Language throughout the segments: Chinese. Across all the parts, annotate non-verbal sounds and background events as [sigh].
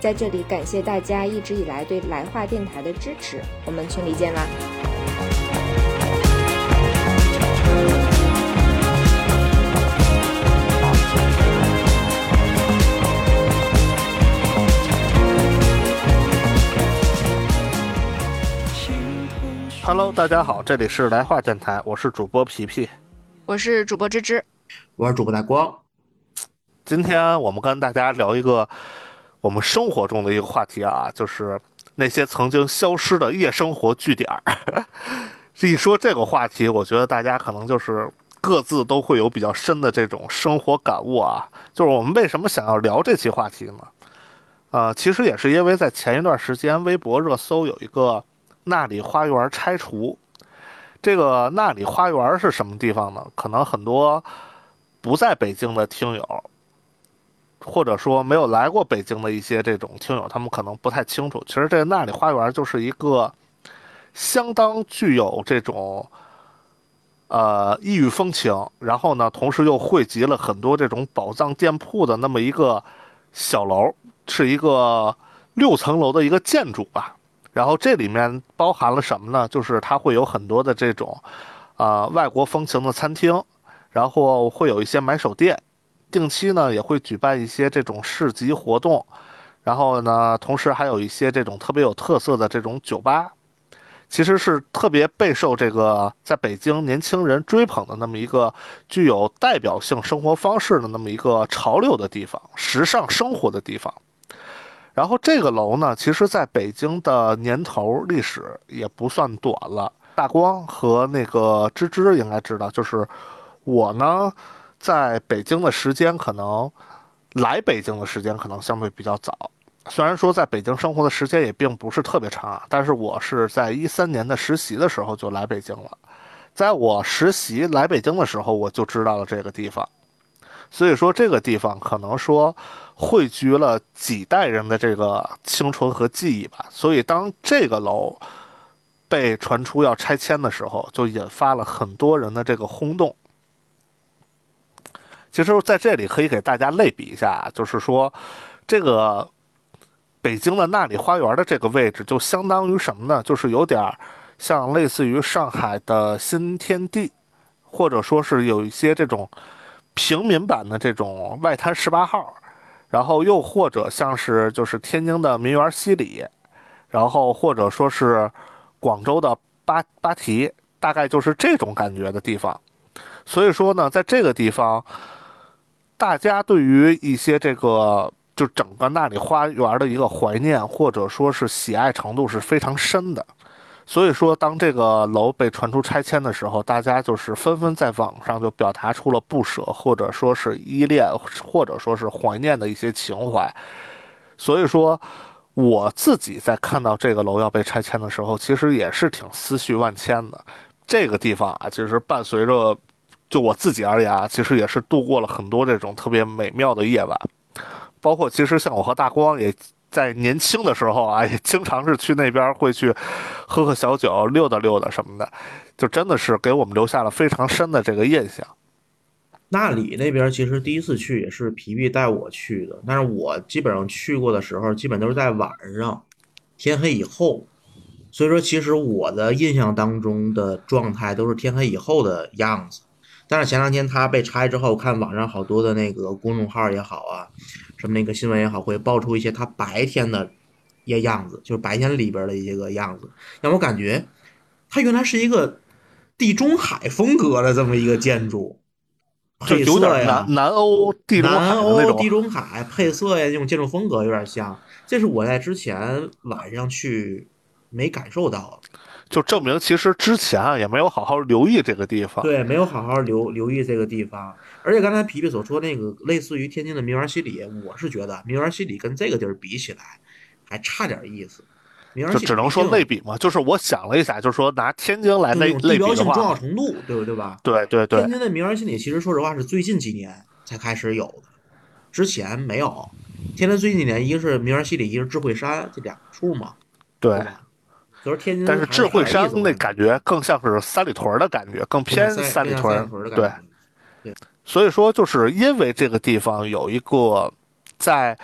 在这里感谢大家一直以来对来话电台的支持，我们群里见啦！Hello，大家好，这里是来话电台，我是主播皮皮，我是主播芝芝，我是主播大光。今天我们跟大家聊一个。我们生活中的一个话题啊，就是那些曾经消失的夜生活据点儿。[laughs] 一说这个话题，我觉得大家可能就是各自都会有比较深的这种生活感悟啊。就是我们为什么想要聊这期话题呢？呃，其实也是因为在前一段时间，微博热搜有一个那里花园拆除。这个那里花园是什么地方呢？可能很多不在北京的听友。或者说没有来过北京的一些这种听友，他们可能不太清楚。其实这那里花园就是一个相当具有这种呃异域风情，然后呢，同时又汇集了很多这种宝藏店铺的那么一个小楼，是一个六层楼的一个建筑吧。然后这里面包含了什么呢？就是它会有很多的这种啊外国风情的餐厅，然后会有一些买手店。定期呢也会举办一些这种市集活动，然后呢，同时还有一些这种特别有特色的这种酒吧，其实是特别备受这个在北京年轻人追捧的那么一个具有代表性生活方式的那么一个潮流的地方，时尚生活的地方。然后这个楼呢，其实在北京的年头历史也不算短了。大光和那个芝芝应该知道，就是我呢。在北京的时间可能来北京的时间可能相对比较早，虽然说在北京生活的时间也并不是特别长啊，但是我是在一三年的实习的时候就来北京了，在我实习来北京的时候我就知道了这个地方，所以说这个地方可能说汇聚了几代人的这个青春和记忆吧，所以当这个楼被传出要拆迁的时候，就引发了很多人的这个轰动。其实在这里可以给大家类比一下，就是说，这个北京的那里花园的这个位置，就相当于什么呢？就是有点像类似于上海的新天地，或者说是有一些这种平民版的这种外滩十八号，然后又或者像是就是天津的民园西里，然后或者说是广州的八八提，大概就是这种感觉的地方。所以说呢，在这个地方。大家对于一些这个就整个那里花园的一个怀念，或者说是喜爱程度是非常深的。所以说，当这个楼被传出拆迁的时候，大家就是纷纷在网上就表达出了不舍，或者说是依恋，或者说是怀念的一些情怀。所以说，我自己在看到这个楼要被拆迁的时候，其实也是挺思绪万千的。这个地方啊，其实伴随着。就我自己而言啊，其实也是度过了很多这种特别美妙的夜晚，包括其实像我和大光也在年轻的时候啊，也经常是去那边会去喝喝小酒、溜达溜达什么的，就真的是给我们留下了非常深的这个印象。那里那边其实第一次去也是皮皮带我去的，但是我基本上去过的时候，基本都是在晚上天黑以后，所以说其实我的印象当中的状态都是天黑以后的样子。但是前两天它被拆之后，看网上好多的那个公众号也好啊，什么那个新闻也好，会爆出一些它白天的一些样子，就是白天里边的一些个样子，让我感觉它原来是一个地中海风格的这么一个建筑，配色呀，南欧地中海南欧地中海配色呀，这种建筑风格有点像，这是我在之前晚上去没感受到。就证明，其实之前啊也没有好好留意这个地方。对，没有好好留留意这个地方。而且刚才皮皮所说那个类似于天津的名园西里，我是觉得名园西里跟这个地儿比起来，还差点意思。名园就只能说类类比嘛。就是我想了一下，就是说拿天津来类地类比的标性重要，程度，对不对吧？对对对天津的名园西里其实说实话是最近几年才开始有的，之前没有。天津最近几年，一个是名园西里，一个是智慧山，这两处嘛，对。但是智慧山那感觉更像是三里屯的感觉，更偏三三里屯对。对。所以说就是因为这个地方有一个在。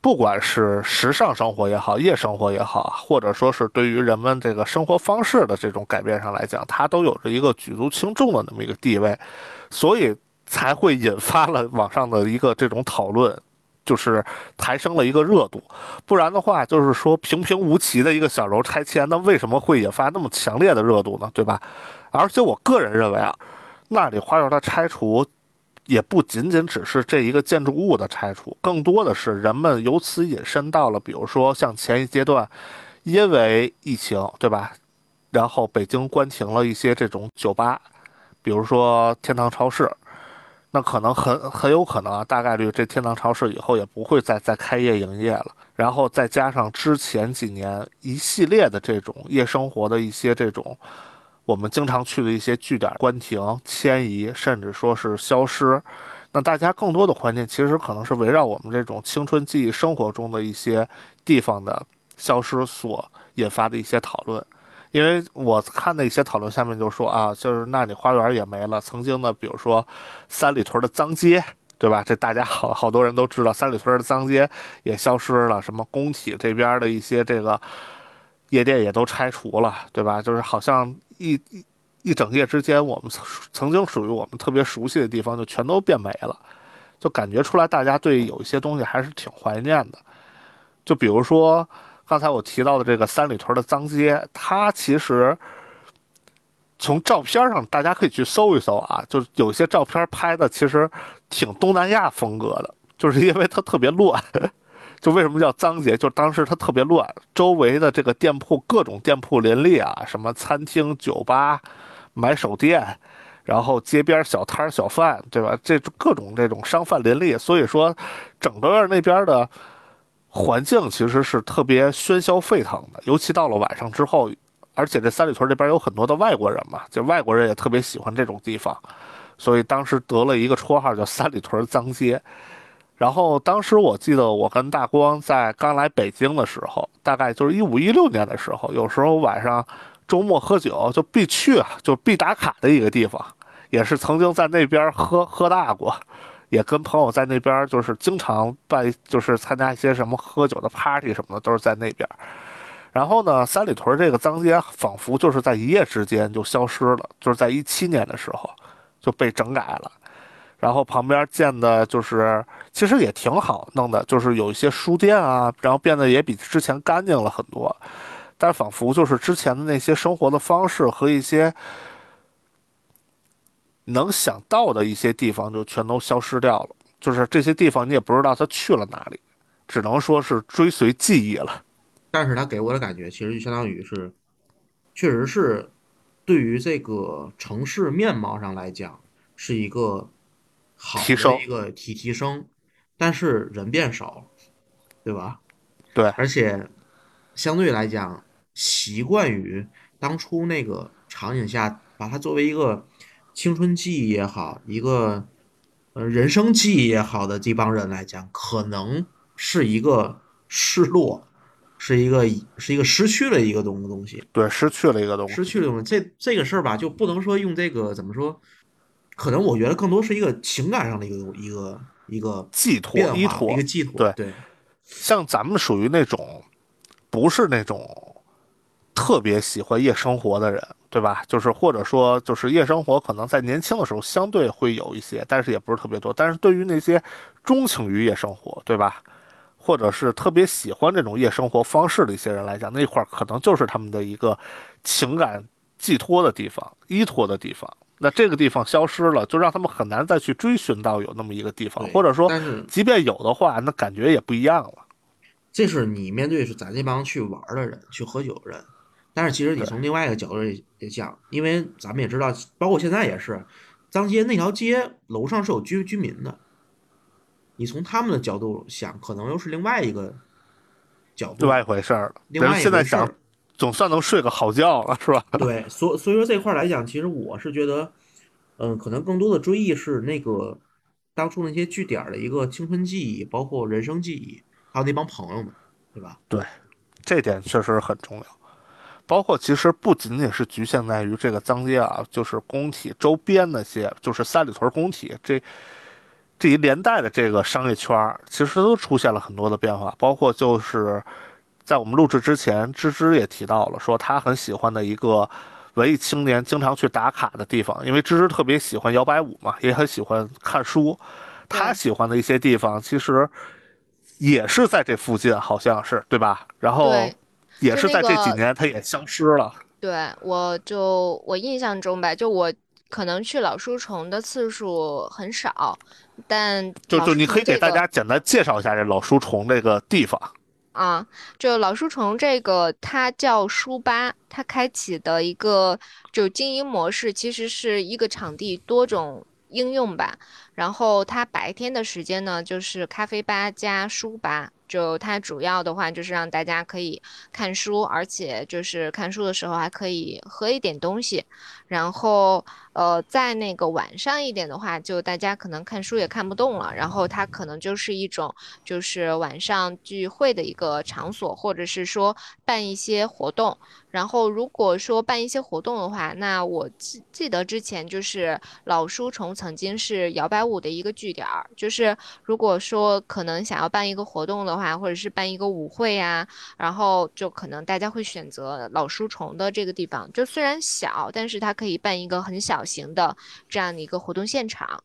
不管是时尚生活也好，夜生活也好，或者说是对于人们这个生活方式的这种改变上来讲，它都有着一个举足轻重的那么一个地位，所以才会引发了网上的一个这种讨论，就是抬升了一个热度。不然的话，就是说平平无奇的一个小楼拆迁，那为什么会引发那么强烈的热度呢？对吧？而且我个人认为啊，那里花园的拆除。也不仅仅只是这一个建筑物的拆除，更多的是人们由此引申到了，比如说像前一阶段，因为疫情，对吧？然后北京关停了一些这种酒吧，比如说天堂超市，那可能很很有可能啊，大概率这天堂超市以后也不会再再开业营业了。然后再加上之前几年一系列的这种夜生活的一些这种。我们经常去的一些据点关停、迁移，甚至说是消失，那大家更多的环境其实可能是围绕我们这种青春记忆生活中的一些地方的消失所引发的一些讨论。因为我看的一些讨论下面就说啊，就是那里花园也没了，曾经的比如说三里屯的脏街，对吧？这大家好好多人都知道，三里屯的脏街也消失了，什么工体这边的一些这个夜店也都拆除了，对吧？就是好像。一一一整夜之间，我们曾曾经属于我们特别熟悉的地方，就全都变没了，就感觉出来大家对有一些东西还是挺怀念的。就比如说刚才我提到的这个三里屯的脏街，它其实从照片上大家可以去搜一搜啊，就是有些照片拍的其实挺东南亚风格的，就是因为它特别乱。[laughs] 就为什么叫脏街？就当时它特别乱，周围的这个店铺各种店铺林立啊，什么餐厅、酒吧、买手店，然后街边小摊小贩，对吧？这各种这种商贩林立，所以说整个那边的环境其实是特别喧嚣沸腾的。尤其到了晚上之后，而且这三里屯这边有很多的外国人嘛，就外国人也特别喜欢这种地方，所以当时得了一个绰号叫“三里屯脏街”。然后当时我记得我跟大光在刚来北京的时候，大概就是一五一六年的时候，有时候晚上周末喝酒就必去啊，就必打卡的一个地方，也是曾经在那边喝喝大过，也跟朋友在那边就是经常办，就是参加一些什么喝酒的 party 什么的，都是在那边。然后呢，三里屯这个脏街仿佛就是在一夜之间就消失了，就是在一七年的时候就被整改了。然后旁边建的就是，其实也挺好弄的，就是有一些书店啊，然后变得也比之前干净了很多，但仿佛就是之前的那些生活的方式和一些能想到的一些地方就全都消失掉了，就是这些地方你也不知道他去了哪里，只能说是追随记忆了。但是他给我的感觉其实就相当于是，确实是对于这个城市面貌上来讲是一个。好的一个提提升，但是人变少了，对吧？对，而且相对来讲，习惯于当初那个场景下，把它作为一个青春记忆也好，一个呃人生记忆也好的这帮人来讲，可能是一个失落，是一个是一个失去了一个东东西。对，失去了一个东西，失去了东西。这这个事儿吧，就不能说用这个怎么说。可能我觉得更多是一个情感上的一个一个一个寄托依托一个寄托。对对，像咱们属于那种不是那种特别喜欢夜生活的人，对吧？就是或者说就是夜生活可能在年轻的时候相对会有一些，但是也不是特别多。但是对于那些钟情于夜生活，对吧？或者是特别喜欢这种夜生活方式的一些人来讲，那块儿可能就是他们的一个情感寄托的地方、依托的地方。那这个地方消失了，就让他们很难再去追寻到有那么一个地方，或者说，即便有的话，那感觉也不一样了。这是你面对是咱这帮去玩的人，去喝酒的人。但是其实你从另外一个角度也讲，因为咱们也知道，包括现在也是，张街那条街楼上是有居居民的。你从他们的角度想，可能又是另外一个角度，另外一回事儿了。另外人现在想。总算能睡个好觉了，是吧？[laughs] 对，所所以说这块儿来讲，其实我是觉得，嗯，可能更多的追忆是那个当初那些据点儿的一个青春记忆，包括人生记忆，还有那帮朋友们，对吧？对这点确实很重要。包括其实不仅仅是局限在于这个脏街啊，就是工体周边那些，就是三里屯工体这这一连带的这个商业圈儿，其实都出现了很多的变化。包括就是在我们录制之前，芝芝也提到了，说他很喜欢的一个文艺青年经常去打卡的地方，因为芝芝特别喜欢摇摆舞嘛，也很喜欢看书。他喜欢的一些地方，其实也是在这附近，好像是对吧？然后对也是在这几年，它也消失了。对，我就我印象中吧，就我可能去老书虫的次数很少，但就就你可以给大家简单介绍一下这老书虫这个地方。啊，就老书虫这个，它叫书吧，它开启的一个就经营模式，其实是一个场地多种应用吧。然后它白天的时间呢，就是咖啡吧加书吧。就它主要的话就是让大家可以看书，而且就是看书的时候还可以喝一点东西。然后呃，在那个晚上一点的话，就大家可能看书也看不动了，然后它可能就是一种就是晚上聚会的一个场所，或者是说办一些活动。然后如果说办一些活动的话，那我记记得之前就是老书虫曾经是摇摆舞的一个据点儿，就是如果说可能想要办一个活动的话，或者是办一个舞会呀、然后就可能大家会选择老书虫的这个地方，就虽然小，但是它可以办一个很小型的这样的一个活动现场。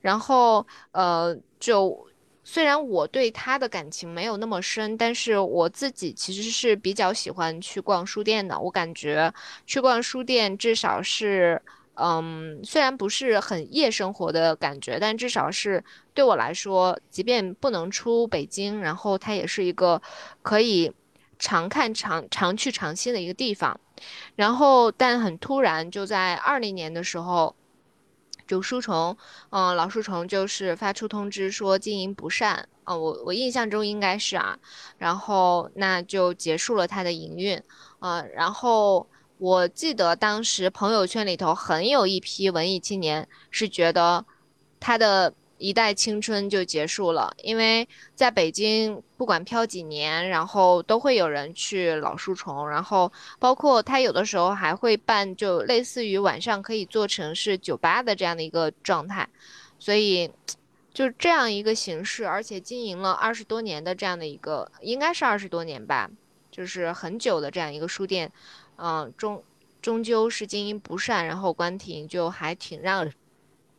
然后呃，就虽然我对他的感情没有那么深，但是我自己其实是比较喜欢去逛书店的。我感觉去逛书店至少是。嗯，虽然不是很夜生活的感觉，但至少是对我来说，即便不能出北京，然后它也是一个可以常看常常去常新的一个地方。然后，但很突然，就在二零年的时候，就书虫，嗯、老书虫就是发出通知说经营不善，啊、我我印象中应该是啊，然后那就结束了它的营运，呃，然后我记得当时朋友圈里头很有一批文艺青年是觉得他的一代青春就结束了，因为在北京不管漂几年，然后都会有人去老书虫，然后包括他有的时候还会办就类似于晚上可以做成是酒吧的这样的一个状态，所以。就这样一个形式，而且经营了二十多年的这样的一个，应该是二十多年吧，就是很久的这样一个书店，嗯、终终究是经营不善，然后关停，就还挺让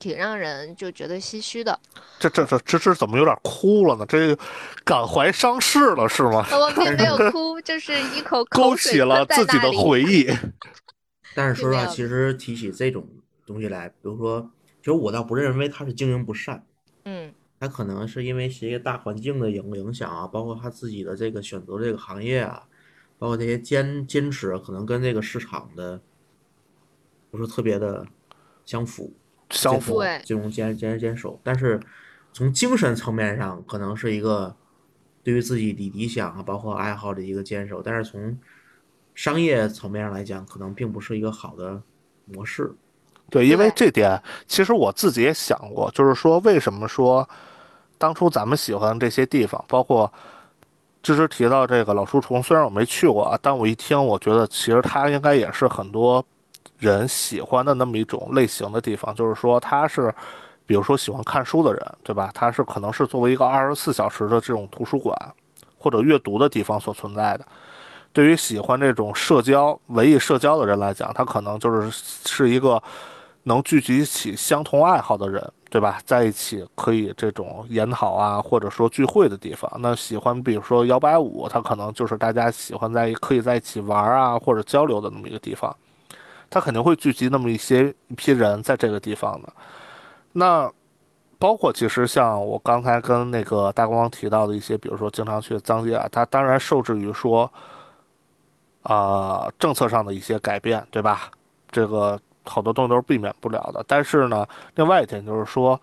挺让人就觉得唏嘘的。这这这这这怎么有点哭了呢？这感怀伤逝了是吗？我并没有哭，就是一口 [laughs] 勾起了自己的回忆。[laughs] 但是说实话，其实提起这种东西来，比如说，其实我倒不认为他是经营不善，嗯他可能是因为是一个大环境的影影响啊，包括他自己的这个选择这个行业啊，包括这些坚坚持，可能跟这个市场的不是特别的相符，相符，对这种坚坚持坚守。但是从精神层面上，可能是一个对于自己的理想啊，包括爱好的一个坚守。但是从商业层面上来讲，可能并不是一个好的模式。对，因为这点其实我自己也想过，就是说为什么说当初咱们喜欢这些地方，包括芝芝提到这个老书虫，虽然我没去过啊，但我一听，我觉得其实它应该也是很多人喜欢的那么一种类型的地方，就是说他是。比如说喜欢看书的人，对吧？他是可能是作为一个二十四小时的这种图书馆或者阅读的地方所存在的。对于喜欢这种社交、文艺社交的人来讲，他可能就是是一个能聚集起相同爱好的人，对吧？在一起可以这种研讨啊，或者说聚会的地方。那喜欢比如说摇摆舞，他可能就是大家喜欢在可以在一起玩啊或者交流的那么一个地方。他肯定会聚集那么一些一批人在这个地方的。那包括其实像我刚才跟那个大光提到的一些，比如说经常去脏街啊，他当然受制于说。啊、政策上的一些改变，对吧？这个好多东西都是避免不了的。但是呢，另外一点就是说，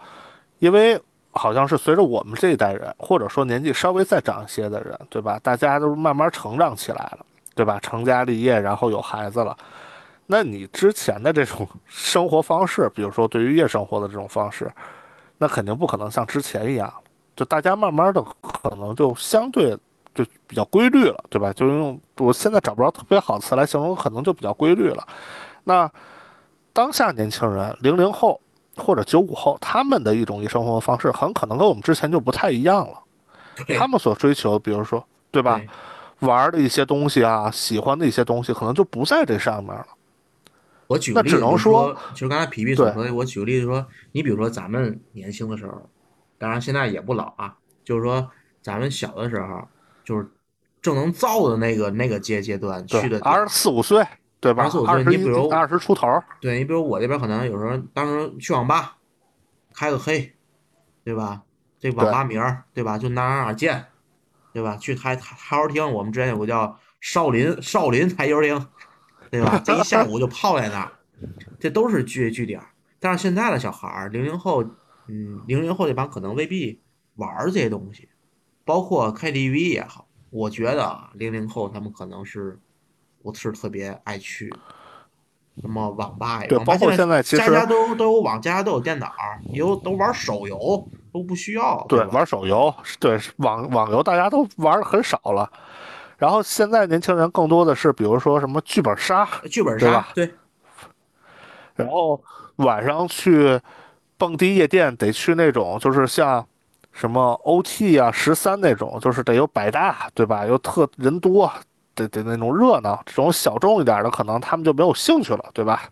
因为好像是随着我们这一代人，或者说年纪稍微再长一些的人，对吧？大家都慢慢成长起来了，对吧？成家立业，然后有孩子了。那你之前的这种生活方式，比如说对于夜生活的这种方式，那肯定不可能像之前一样，就大家慢慢的可能就相对就比较规律了，对吧？就用我现在找不着特别好词来形容，可能就比较规律了。那当下年轻人，零零后或者九五后，他们的一种夜生活方式，很可能跟我们之前就不太一样了。他们所追求，比如说，对吧？玩的一些东西啊，喜欢的一些东西，可能就不在这上面了。我举个例子，只能说，就是刚才皮皮所说的，我举个例子说，你比如说咱们年轻的时候，当然现在也不老啊，就是说咱们小的时候，就是正能造的那个那个阶阶段去的，二十四五岁，对吧？二十四五岁，你比如二十出头，对你比如我这边可能有时候当时去网吧开个黑，对吧？这网吧名儿，对吧？就哪哪哪见，对吧？去台台台球厅，我们之前有个叫少林少林台球厅。对吧？这一下午就泡在那儿，这都是据据点。但是现在的小孩儿，零零后，嗯，零零后这帮可能未必玩这些东西，包括 KTV 也好。我觉得零零后他们可能是不是特别爱去什么网吧呀？对，包括现在其实家家都都有网，家家都有电脑，有都玩手游，都不需要。对，玩手游，对网网游大家都玩的很少了。然后现在年轻人更多的是，比如说什么剧本杀，剧本杀，对。然后晚上去蹦迪夜店，得去那种就是像什么 OT 啊、十三那种，就是得有百大，对吧？又特人多，得得那种热闹。这种小众一点的，可能他们就没有兴趣了，对吧？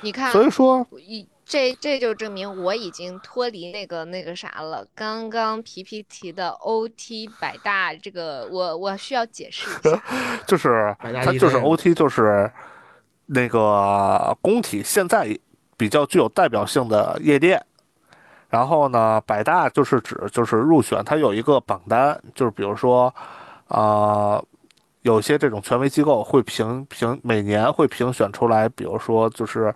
你看，所以说一。这这就证明我已经脱离那个那个啥了。刚刚皮皮提的 OT 百大这个，我我需要解释一下，[laughs] 就是它就是 OT，就是那个工体现在比较具有代表性的夜店。然后呢，百大就是指就是入选，它有一个榜单，就是比如说啊，有些这种权威机构会评评，每年会评选出来，比如说就是。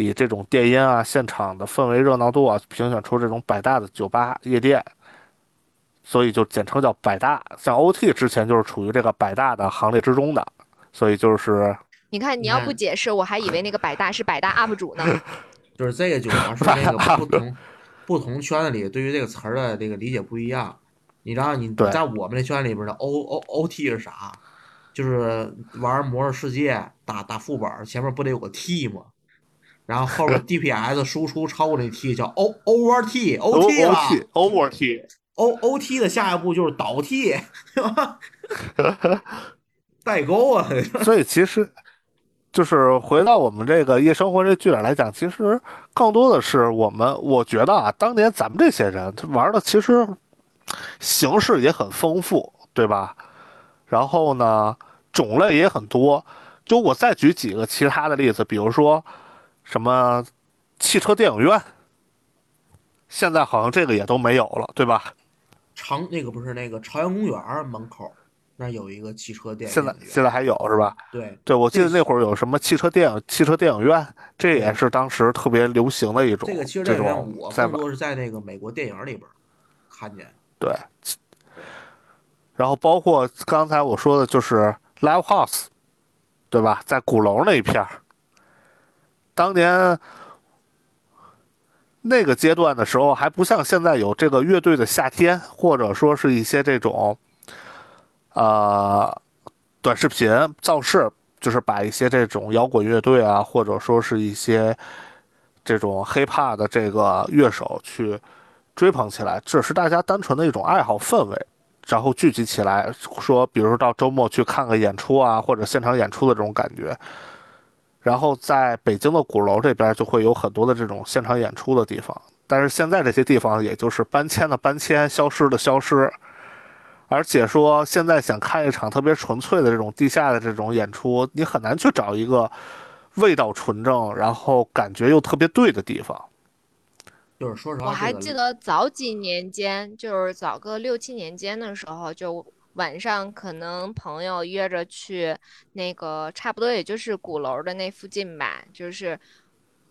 以这种电音啊、现场的氛围热闹度啊，评选出这种百大的酒吧夜店，所以就简称叫百大。像 OT 之前就是处于这个百大的行列之中的，所以就是。你看，你要不解释，我还以为那个百大是百大 UP 主呢。[laughs] 就是这个酒吧是那个不同不同圈子里对于这个词儿的这个理解不一样。你知道你在我们这圈里边的 O O OT 是啥？就是玩魔兽世界打打副本，前面不得有个 T 吗？然后后边 [laughs] DPS 输出超过那 T 叫 O Over T O T 了，Over T O O T 的下一步就是倒 T，[laughs] 代沟啊！[laughs] 所以其实就是回到我们这个夜生活这剧点来讲，其实更多的是我们我觉得啊，当年咱们这些人玩的其实形式也很丰富，对吧？然后呢，种类也很多。就我再举几个其他的例子，比如说。什么汽车电影院？现在好像这个也都没有了，对吧？长那个不是那个朝阳公园门口那有一个汽车电影。现在现在还有是吧？对对，我记得那会儿有什么汽车电影、汽车电影院，这也是当时特别流行的一种。这个汽车电影院我更多是在那个美国电影里边看见。对。然后包括刚才我说的就是 Live House，对吧？在鼓楼那一片儿。当年那个阶段的时候，还不像现在有这个乐队的夏天，或者说是一些这种，呃，短视频造势，就是把一些这种摇滚乐队啊，或者说是一些这种 hiphop 的这个乐手去追捧起来，只是大家单纯的一种爱好氛围，然后聚集起来，说，比如说到周末去看个演出啊，或者现场演出的这种感觉。然后在北京的鼓楼这边就会有很多的这种现场演出的地方，但是现在这些地方也就是搬迁的搬迁，消失的消失。而且说现在想看一场特别纯粹的这种地下的这种演出，你很难去找一个味道纯正，然后感觉又特别对的地方。就是说实话，我还记得早几年间，就是早个六七年间的时候就。晚上可能朋友约着去那个，差不多也就是鼓楼的那附近吧，就是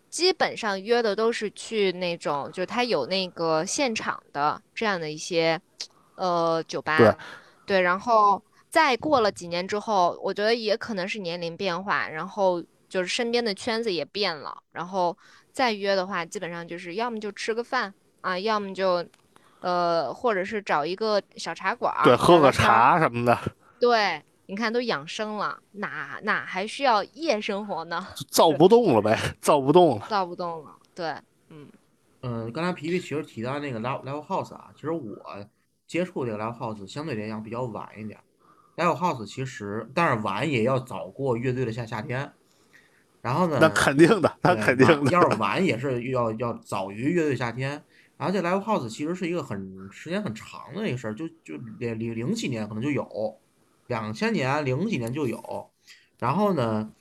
基本上约的都是去那种，就是他有那个现场的这样的一些，呃，酒吧。对，对，然后再过了几年之后，我觉得也可能是年龄变化，然后就是身边的圈子也变了，然后再约的话，基本上就是要么就吃个饭啊，要么就，呃，或者是找一个小茶馆，对，喝个茶。什么的。[laughs] 对。你看都养生了，哪哪还需要夜生活呢？造不动了呗，造不动了，造不动了。对，嗯嗯，刚才皮皮其实提到那个 live live house 啊，其实我接触这个 live house 相对来讲比较晚一点。live house 其实，但是晚也要早过乐队的夏夏天。然后呢？那肯定的，那肯定的。要是晚也是要要早于乐队夏天。然后这 live house 其实是一个很时间很长的一个事儿，就就零零零几年可能就有。两千年零几年就有，然后呢？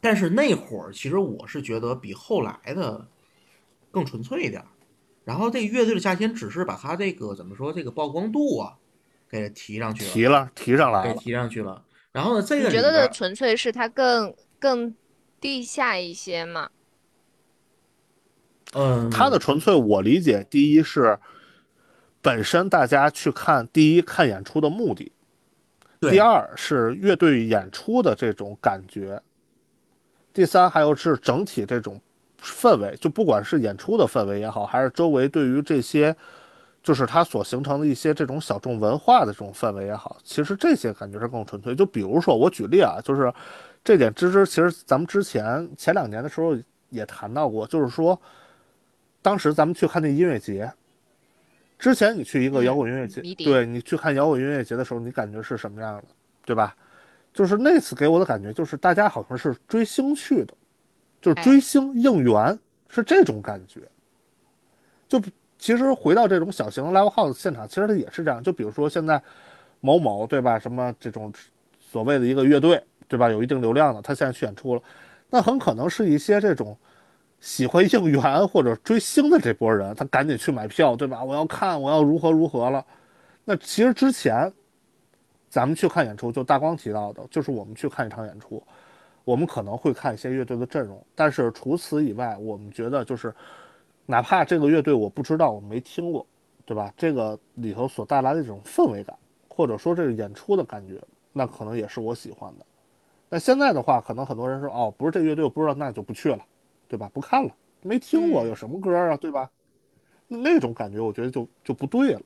但是那会儿其实我是觉得比后来的更纯粹一点。然后这个乐队的夏天只是把它这个怎么说这个曝光度啊给提上去了，提了提上来了，给提上去了。然后呢，这个你觉得的纯粹是它更更地下一些吗？嗯，它的纯粹我理解，第一是本身大家去看第一看演出的目的。第二是乐队演出的这种感觉，第三还有是整体这种氛围，就不管是演出的氛围也好，还是周围对于这些，就是它所形成的一些这种小众文化的这种氛围也好，其实这些感觉是更纯粹。就比如说我举例啊，就是这点芝芝，其实咱们之前前两年的时候也谈到过，就是说当时咱们去看那音乐节。之前你去一个摇滚音乐节，对你去看摇滚音乐节的时候，你感觉是什么样的，对吧？就是那次给我的感觉，就是大家好像是追星去的，就是追星应援，是这种感觉。就其实回到这种小型 live house 现场，其实它也是这样。就比如说现在某某，对吧？什么这种所谓的一个乐队，对吧？有一定流量的，他现在去演出了，那很可能是一些这种。喜欢应援或者追星的这波人，他赶紧去买票，对吧？我要看，我要如何如何了。那其实之前，咱们去看演出，就大光提到的，就是我们去看一场演出，我们可能会看一些乐队的阵容，但是除此以外，我们觉得就是，哪怕这个乐队我不知道，我没听过，对吧？这个里头所带来的这种氛围感，或者说这个演出的感觉，那可能也是我喜欢的。那现在的话，可能很多人说，哦，不是这乐队，我不知道，那就不去了。对吧？不看了，没听过，有什么歌啊？对吧？那种感觉，我觉得就就不对了。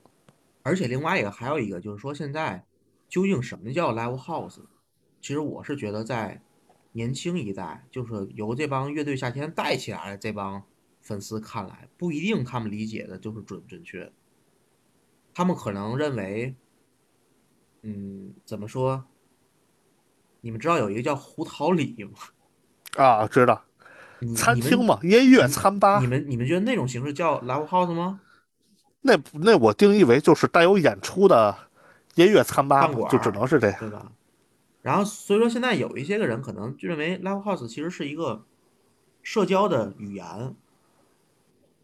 而且另外一个还有一个就是说，现在究竟什么叫 live house？其实我是觉得，在年轻一代，就是由这帮乐队夏天带起来的这帮粉丝看来，不一定他们理解的就是准准确。他们可能认为，嗯，怎么说？你们知道有一个叫胡桃里吗？啊，知道。餐厅嘛，音乐餐吧。你们你们觉得那种形式叫 live house 吗？那那我定义为就是带有演出的音乐餐吧，就只能是这样，对吧？然后所以说现在有一些个人可能就认为 live house 其实是一个社交的语言，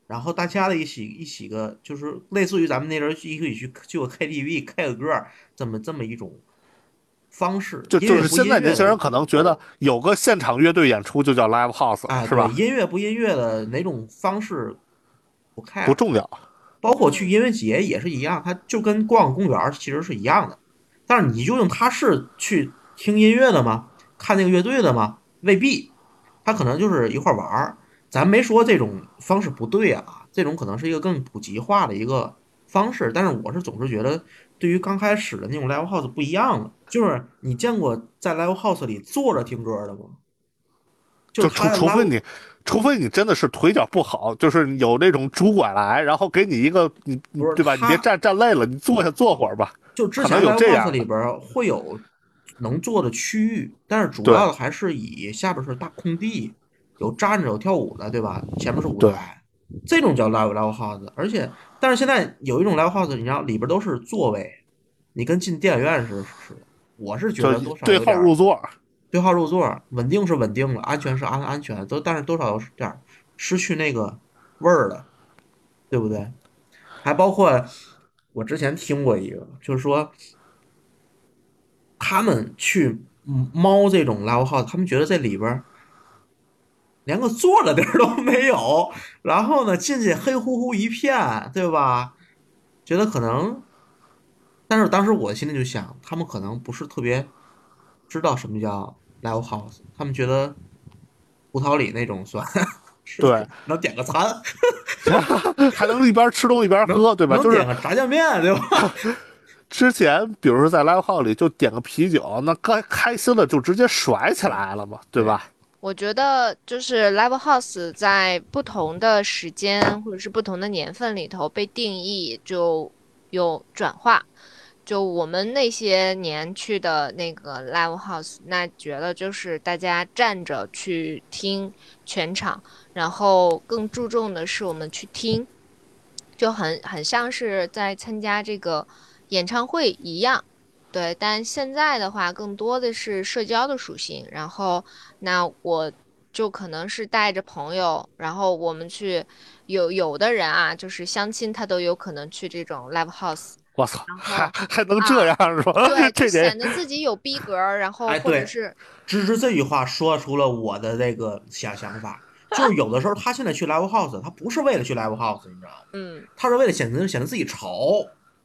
然后大家的一起一起个就是类似于咱们那阵一起去去个 KTV K 个歌这么这么一种。方式就就是现在年轻人可能觉得有个现场乐队演出就叫 live house，是吧？音乐不音乐的哪种方式不看不重要，包括去音乐节也是一样，它就跟逛公园其实是一样的。但是你究竟他是去听音乐的吗？看那个乐队的吗？未必，他可能就是一块玩儿。咱没说这种方式不对啊，这种可能是一个更普及化的一个方式。但是我是总是觉得。对于刚开始的那种 live house 不一样了，就是你见过在 live house 里坐着听歌的吗？就除除非你，除非你真的是腿脚不好，就是有那种拄拐来，然后给你一个你，对吧？你别站站累了，你坐下坐会儿吧。就之前 live house 里边会有能坐的区域，但是主要的还是以下边是大空地，有站着有跳舞的，对吧？前面是舞台。这种叫 live live house，而且，但是现在有一种 live house，你知道里边都是座位，你跟进电影院似的。我是觉得多少对号入座，对号入座，稳定是稳定了，安全是安安全，都但是多少有点失去那个味儿了，对不对？还包括我之前听过一个，就是说他们去猫这种 live house，他们觉得这里边连个坐的地儿都没有，然后呢进去黑乎乎一片，对吧？觉得可能，但是当时我心里就想，他们可能不是特别知道什么叫 live house，他们觉得胡桃里那种算对，[laughs] 能点个餐，[laughs] 还能一边吃东西一边喝，对吧？就是点个炸酱面，对吧？[laughs] 之前，比如说在 live house 里就点个啤酒，那开开心的就直接甩起来了嘛，对吧？我觉得就是 live house 在不同的时间或者是不同的年份里头被定义就有转化。就我们那些年去的那个 live house，那觉得就是大家站着去听全场，然后更注重的是我们去听，就很很像是在参加这个演唱会一样。对，但现在的话更多的是社交的属性，然后那我就可能是带着朋友，然后我们去，有有的人啊，就是相亲，他都有可能去这种 live house。我操，还还能这样是吧？对，[laughs] 这显得自己有逼格，然后或者是芝芝这句话说出了我的这个想想法，[laughs] 就是有的时候他现在去 live house，他不是为了去 live house，你知道吗？嗯，他是为了显得显得自己潮，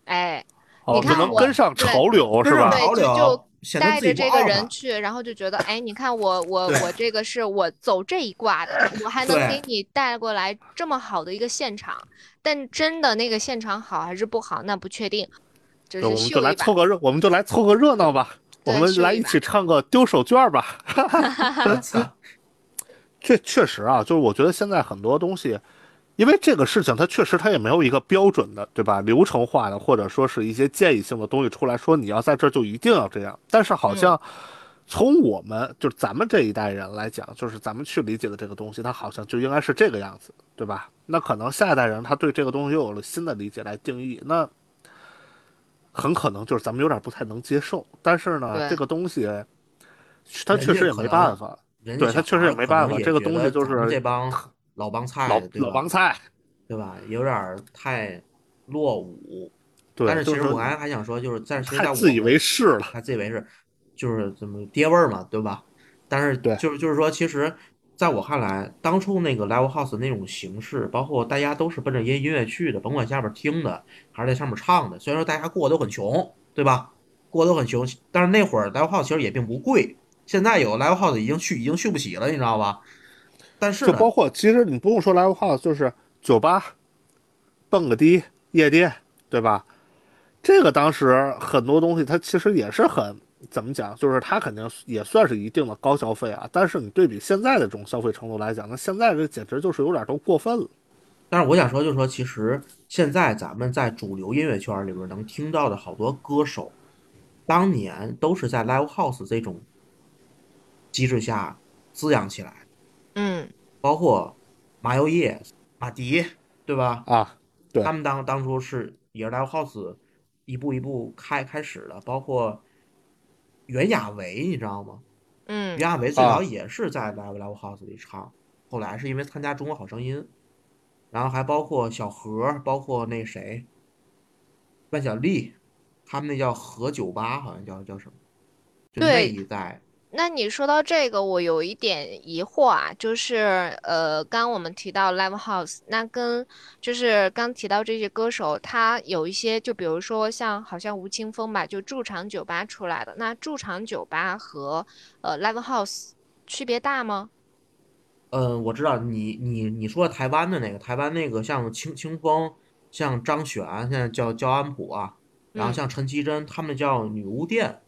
哎。哦，就能跟上潮流是吧？对，就就带着这个人去，然后就觉得，哎，你看我我我这个是我走这一挂的，我还能给你带过来这么好的一个现场。但真的那个现场好还是不好，那不确定。就是我们就来凑个热，我们就来凑个热闹吧。我们来一起唱个丢手绢吧。[laughs] 这确实啊，就是我觉得现在很多东西。因为这个事情，它确实它也没有一个标准的，对吧？流程化的，或者说是一些建议性的东西出来说，你要在这就一定要这样。但是好像从我们就是咱们这一代人来讲，就是咱们去理解的这个东西，它好像就应该是这个样子，对吧？那可能下一代人他对这个东西又有了新的理解来定义，那很可能就是咱们有点不太能接受。但是呢，这个东西它确实也没办法，对他确实也没办法，这个东西就是这帮。老帮菜，老老帮菜，对吧？有点太落伍。对，但是其实我刚才还想说，就是但是太自以为是了，太自以为是，就是怎么爹味儿嘛，对吧？但是对，就是就是说，其实在我看来，当初那个 live house 那种形式，包括大家都是奔着音音乐去的，甭管下面听的还是在上面唱的，虽然说大家过得都很穷，对吧？过得都很穷，但是那会儿 live house 其实也并不贵。现在有 live house 已经去已经去不起了，你知道吧？但是就包括，其实你不用说 live house，就是酒吧、蹦个迪、夜店，对吧？这个当时很多东西，它其实也是很怎么讲，就是它肯定也算是一定的高消费啊。但是你对比现在的这种消费程度来讲，那现在这简直就是有点都过分了。但是我想说，就是说，其实现在咱们在主流音乐圈里边能听到的好多歌手，当年都是在 live house 这种机制下滋养起来。嗯，包括马友业、马迪，对吧？啊，对，他们当当初是也是 live house 一步一步开开始的，包括袁娅维，你知道吗？嗯，袁娅维最早也是在 live live house 里唱，后来是因为参加中国好声音，然后还包括小何，包括那谁，万晓利，他们那叫何酒吧，好像叫叫什么？就那一代。那你说到这个，我有一点疑惑啊，就是呃，刚我们提到 live house，那跟就是刚提到这些歌手，他有一些，就比如说像好像吴青峰吧，就驻场酒吧出来的，那驻场酒吧和呃 live house 区别大吗？嗯，我知道你你你说台湾的那个，台湾那个像清清风，像张悬，现在叫焦安普啊，然后像陈绮贞，他们叫女巫店、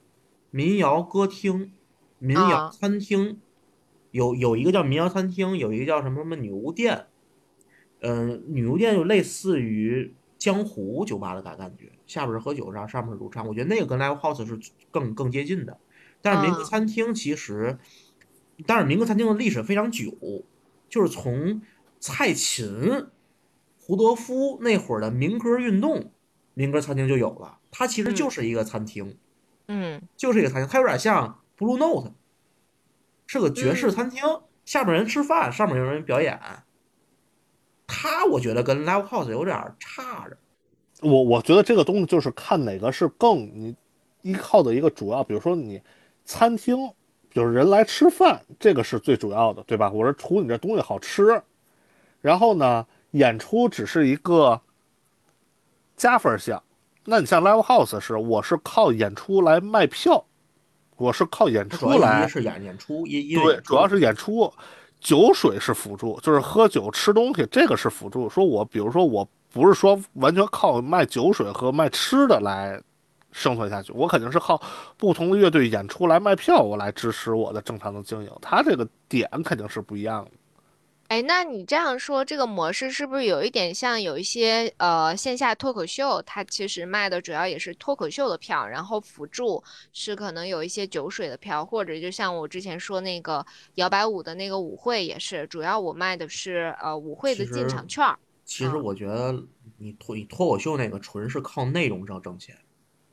民谣歌厅。民谣餐厅有有一个叫民谣餐厅，有一个叫什么什么女巫店，嗯，女巫店就类似于江湖酒吧的感感觉，下边是喝酒，上上面是驻唱，我觉得那个跟 live house 是更更接近的。但是民歌餐厅其实，但是民歌餐厅的历史非常久，就是从蔡琴、胡德夫那会儿的民歌运动，民歌餐厅就有了。它其实就是一个餐厅，嗯，就是一个餐厅，它有点像。Blue Note 是个爵士餐厅，下面人吃饭，上面有人表演。他我觉得跟 Live House 有点差着。我我觉得这个东西就是看哪个是更你依靠的一个主要，比如说你餐厅就是人来吃饭，这个是最主要的，对吧？我说图你这东西好吃，然后呢，演出只是一个加分项。那你像 live house 是，我是靠演出来卖票，我是靠演出来，是演演出，对，主要是演出，酒水是辅助，就是喝酒吃东西，这个是辅助。说我比如说我不是说完全靠卖酒水和卖吃的来生存下去，我肯定是靠不同的乐队演出来卖票，我来支持我的正常的经营。他这个点肯定是不一样的。哎，那你这样说，这个模式是不是有一点像有一些呃线下脱口秀？它其实卖的主要也是脱口秀的票，然后辅助是可能有一些酒水的票，或者就像我之前说那个摇摆舞的那个舞会也是，主要我卖的是呃舞会的进场券。其实我觉得你脱你脱口秀那个纯是靠内容挣挣钱，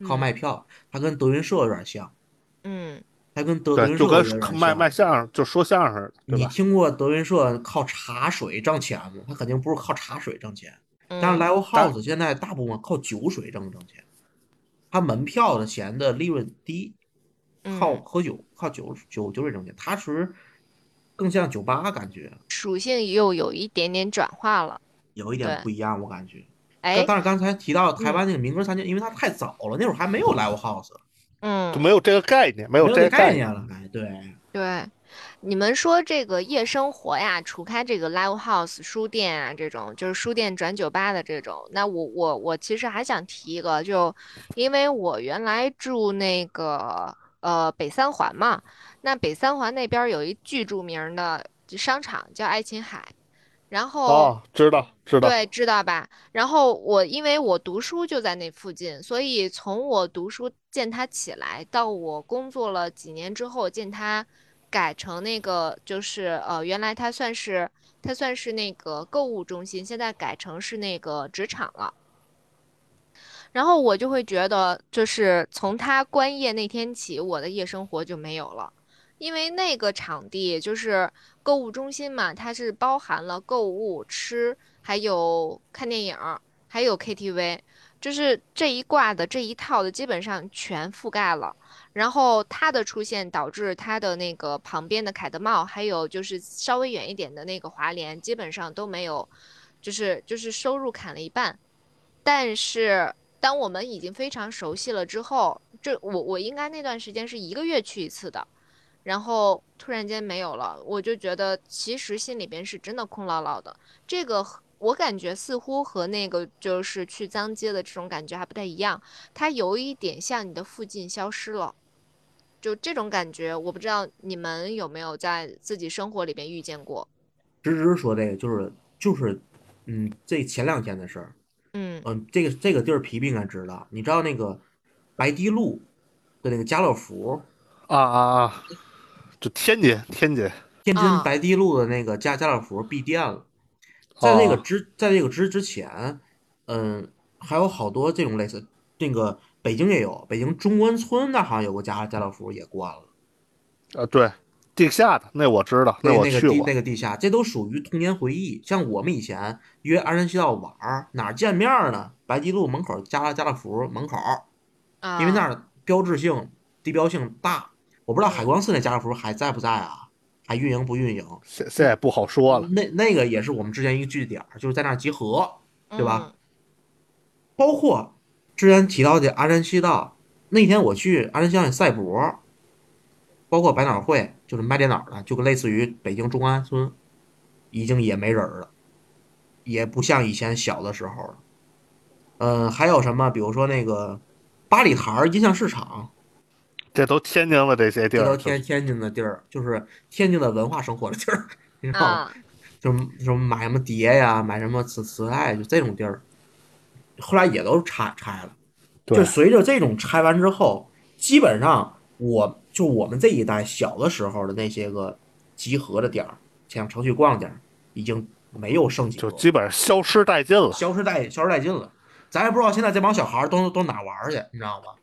靠卖票，它跟德云社有点像。嗯。还跟德云社就跟卖卖相声就说相声，你听过德云社靠茶水挣钱吗？他肯定不是靠茶水挣钱。但是 Live House 现在大部分靠酒水挣挣钱，他门票的钱的利润低，靠喝酒靠酒酒酒水挣钱。他其实更像酒吧感觉，属性又有一点点转化了，有一点不一样，我感觉。哎，但是刚才提到台湾那个民歌餐厅，因为它太早了，那会儿还没有 Live House。嗯，就没有这个概念，没有这个概念了。哎，对对，你们说这个夜生活呀，除开这个 live house 书店啊这种，就是书店转酒吧的这种，那我我我其实还想提一个，就因为我原来住那个呃北三环嘛，那北三环那边有一巨著名的商场叫爱琴海。然后哦，知道知道，对，知道吧？然后我因为我读书就在那附近，所以从我读书见它起来，到我工作了几年之后见它改成那个，就是呃，原来它算是它算是那个购物中心，现在改成是那个职场了。然后我就会觉得，就是从他关业那天起，我的夜生活就没有了。因为那个场地就是购物中心嘛，它是包含了购物、吃，还有看电影，还有 KTV，就是这一挂的这一套的基本上全覆盖了。然后它的出现导致它的那个旁边的凯德茂，还有就是稍微远一点的那个华联，基本上都没有，就是就是收入砍了一半。但是当我们已经非常熟悉了之后，这我我应该那段时间是一个月去一次的。然后突然间没有了，我就觉得其实心里边是真的空落落的。这个我感觉似乎和那个就是去脏街的这种感觉还不太一样，它有一点像你的附近消失了，就这种感觉，我不知道你们有没有在自己生活里边遇见过。芝芝说这个就是就是，嗯，这前两天的事儿，嗯嗯，这个这个地儿皮皮应该知道，你知道那个白堤路的那个家乐福啊啊啊。就天津，天津，天津白堤路的那个家家乐福闭店了。在那个之，在那个之之前，嗯，还有好多这种类似，那个北京也有，北京中关村那好像有个家家乐福也关了。啊，对，地下的那我知道，那我去过。那个地下，这都属于童年回忆。像我们以前约鞍山西道玩儿，哪儿见面呢？白堤路门口家家乐福门口，因为那儿标志性、地标性大。我不知道海光寺那家乐福还在不在啊？还运营不运营？现现在不好说了。那那个也是我们之前一个据点，就是在那儿集合，对吧？包括之前提到的鞍山西道，那天我去鞍山西道赛博，包括百脑汇，就是卖电脑的，就跟类似于北京中关村，已经也没人了，也不像以前小的时候了。嗯，还有什么？比如说那个八里台音像市场。这都天津的这些地儿，这都天天津的地儿，就是天津的文化生活的地儿，[laughs] 你知道吗？就是什么买什么碟呀，买什么磁磁带，就这种地儿。后来也都拆拆了，就随着这种拆完之后，基本上我就我们这一代小的时候的那些个集合的点儿，像城区逛点儿，已经没有剩几个，就基本上消失殆尽了，消失殆消失殆尽了。咱也不知道现在这帮小孩儿都都哪玩去，你知道吗？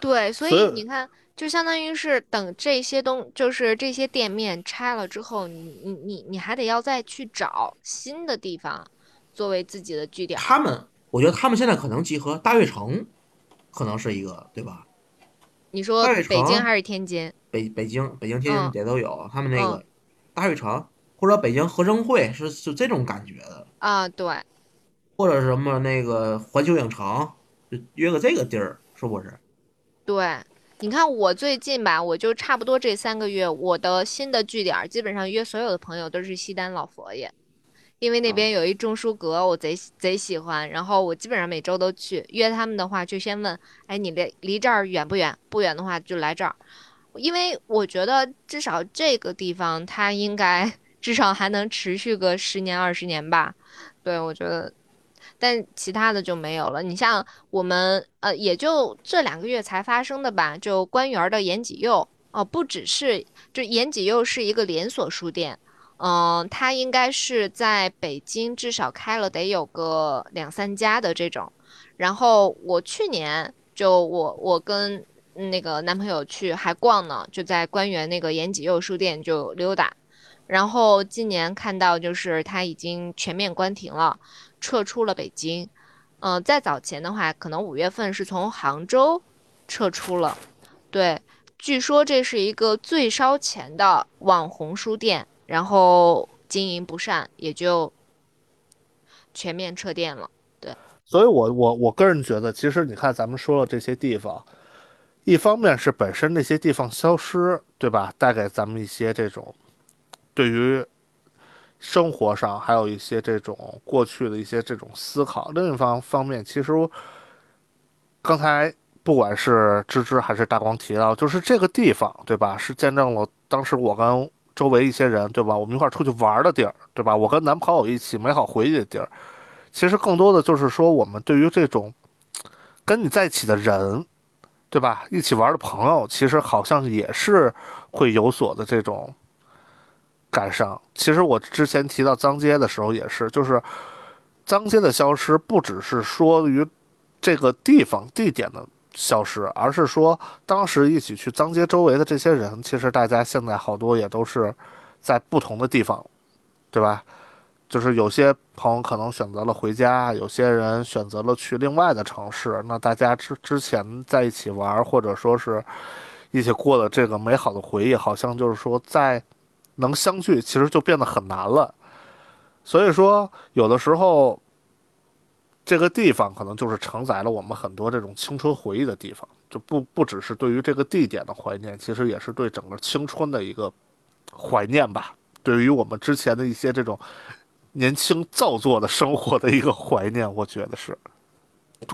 对，所以你看，就相当于是等这些东，就是这些店面拆了之后，你你你你还得要再去找新的地方作为自己的据点。他们，我觉得他们现在可能集合大悦城，可能是一个，对吧？你说北京还是天津？北北京、北京、天嗯津也都有，他们那个嗯大悦城或者北京合生汇是是这种感觉的，啊，对，或者什么那个环球影城，就约个这个地儿，是不是？对，你看我最近吧，我就差不多这三个月，我的新的据点儿基本上约所有的朋友都是西单老佛爷，因为那边有一钟书阁，我贼贼喜欢，然后我基本上每周都去。约他们的话，就先问，哎，你离离这儿远不远？不远的话就来这儿，因为我觉得至少这个地方它应该 [laughs] 至少还能持续个十年二十年吧。对，我觉得。但其他的就没有了。你像我们呃，也就这两个月才发生的吧，就官园的延吉佑哦、不只是就延吉佑是一个连锁书店，嗯、它应该是在北京至少开了得有个两三家的这种。然后我去年就我我跟那个男朋友去还逛呢，就在官园那个延吉佑书店就溜达。然后今年看到就是它已经全面关停了，撤出了北京。嗯、再早前的话，可能五月份是从杭州撤出了。对，据说这是一个最烧钱的网红书店，然后经营不善，也就全面撤店了。对所以我我我个人觉得，其实你看咱们说了这些地方，一方面是本身那些地方消失，对吧？带给咱们一些这种对于生活上还有一些这种过去的一些这种思考。另一方方面，其实刚才不管是芝芝还是大光提到，就是这个地方，对吧？是见证了当时我跟周围一些人，对吧？我们一块出去玩的地儿，对吧？我跟男朋友一起美好回忆的地儿。其实更多的就是说，我们对于这种跟你在一起的人，对吧？一起玩的朋友，其实好像也是会有所的这种感伤。其实我之前提到脏街的时候也是，就是脏街的消失，不只是说于这个地方地点的消失，而是说当时一起去脏街周围的这些人，其实大家现在好多也都是在不同的地方，对吧？就是有些朋友可能选择了回家，有些人选择了去另外的城市。那大家之之前在一起玩，或者说是一起过的这个美好的回忆，好像就是说在能相聚，其实就变得很难了。所以说，有的时候这个地方可能就是承载了我们很多这种青春回忆的地方，就不不只是对于这个地点的怀念，其实也是对整个青春的一个怀念吧。对于我们之前的一些这种年轻造作的生活的一个怀念，我觉得是。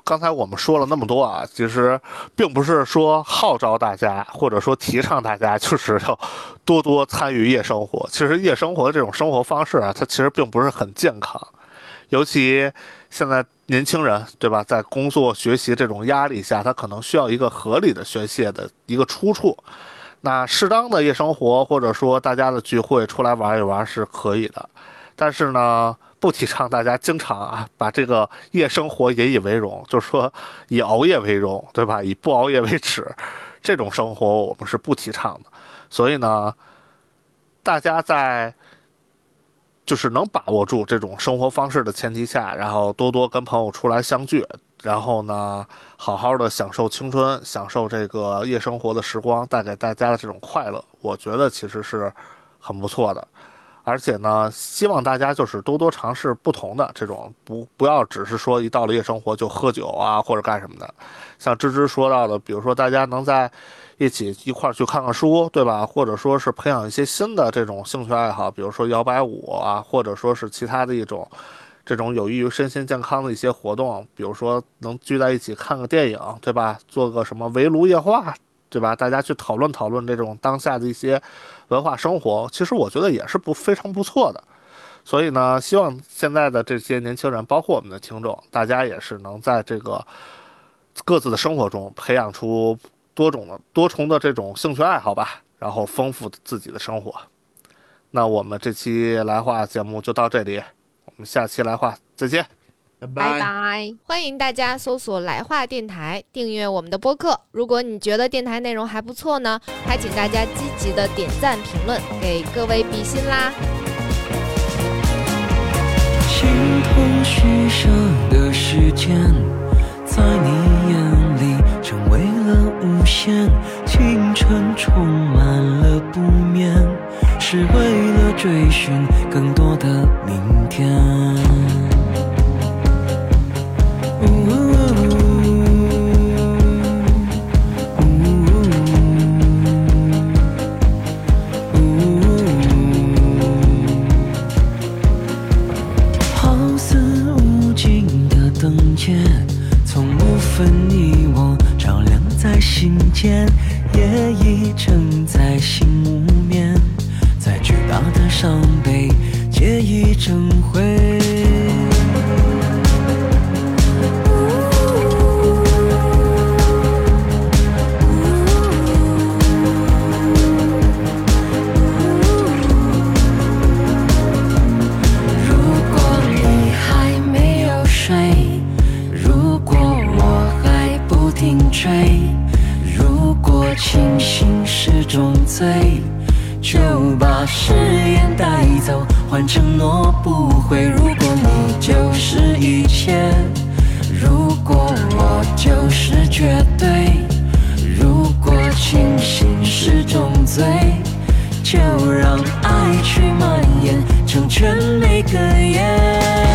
刚才我们说了那么多啊，其实并不是说号召大家，或者说提倡大家就是要多多参与夜生活。其实夜生活的这种生活方式啊，它其实并不是很健康，尤其现在年轻人，对吧？在工作、学习这种压力下，他可能需要一个合理的宣泄的一个出处。那适当的夜生活，或者说大家的聚会出来玩一玩是可以的。但是呢，不提倡大家经常啊把这个夜生活引以为荣，就是说以熬夜为荣，对吧？以不熬夜为耻，这种生活我们是不提倡的。所以呢，大家在就是能把握住这种生活方式的前提下，然后多多跟朋友出来相聚，然后呢，好好的享受青春，享受这个夜生活的时光带给大家的这种快乐，我觉得其实是很不错的。而且呢，希望大家就是多多尝试不同的这种，不不要只是说一到了夜生活就喝酒啊或者干什么的。像芝芝说到的，比如说大家能在一起一块儿去看看书，对吧？或者说是培养一些新的这种兴趣爱好，比如说摇摆舞啊，或者说是其他的一种这种有益于身心健康的一些活动，比如说能聚在一起看个电影，对吧？做个什么围炉夜话，对吧？大家去讨论讨论这种当下的一些文化生活，其实我觉得也是不非常不错的。所以呢，希望现在的这些年轻人，包括我们的听众，大家也是能在这个各自的生活中培养出多种的多重的这种兴趣爱好吧，然后丰富自己的生活。那我们这期来话节目就到这里，我们下期来话再见。拜拜拜！欢迎大家搜索“来话电台”，订阅我们的播客。如果你觉得电台内容还不错呢，还请大家积极的点赞、评论，给各位比心啦！的时间，在你眼里成为了无限，青春充满了不眠，是为了追寻更多的明天。每个夜。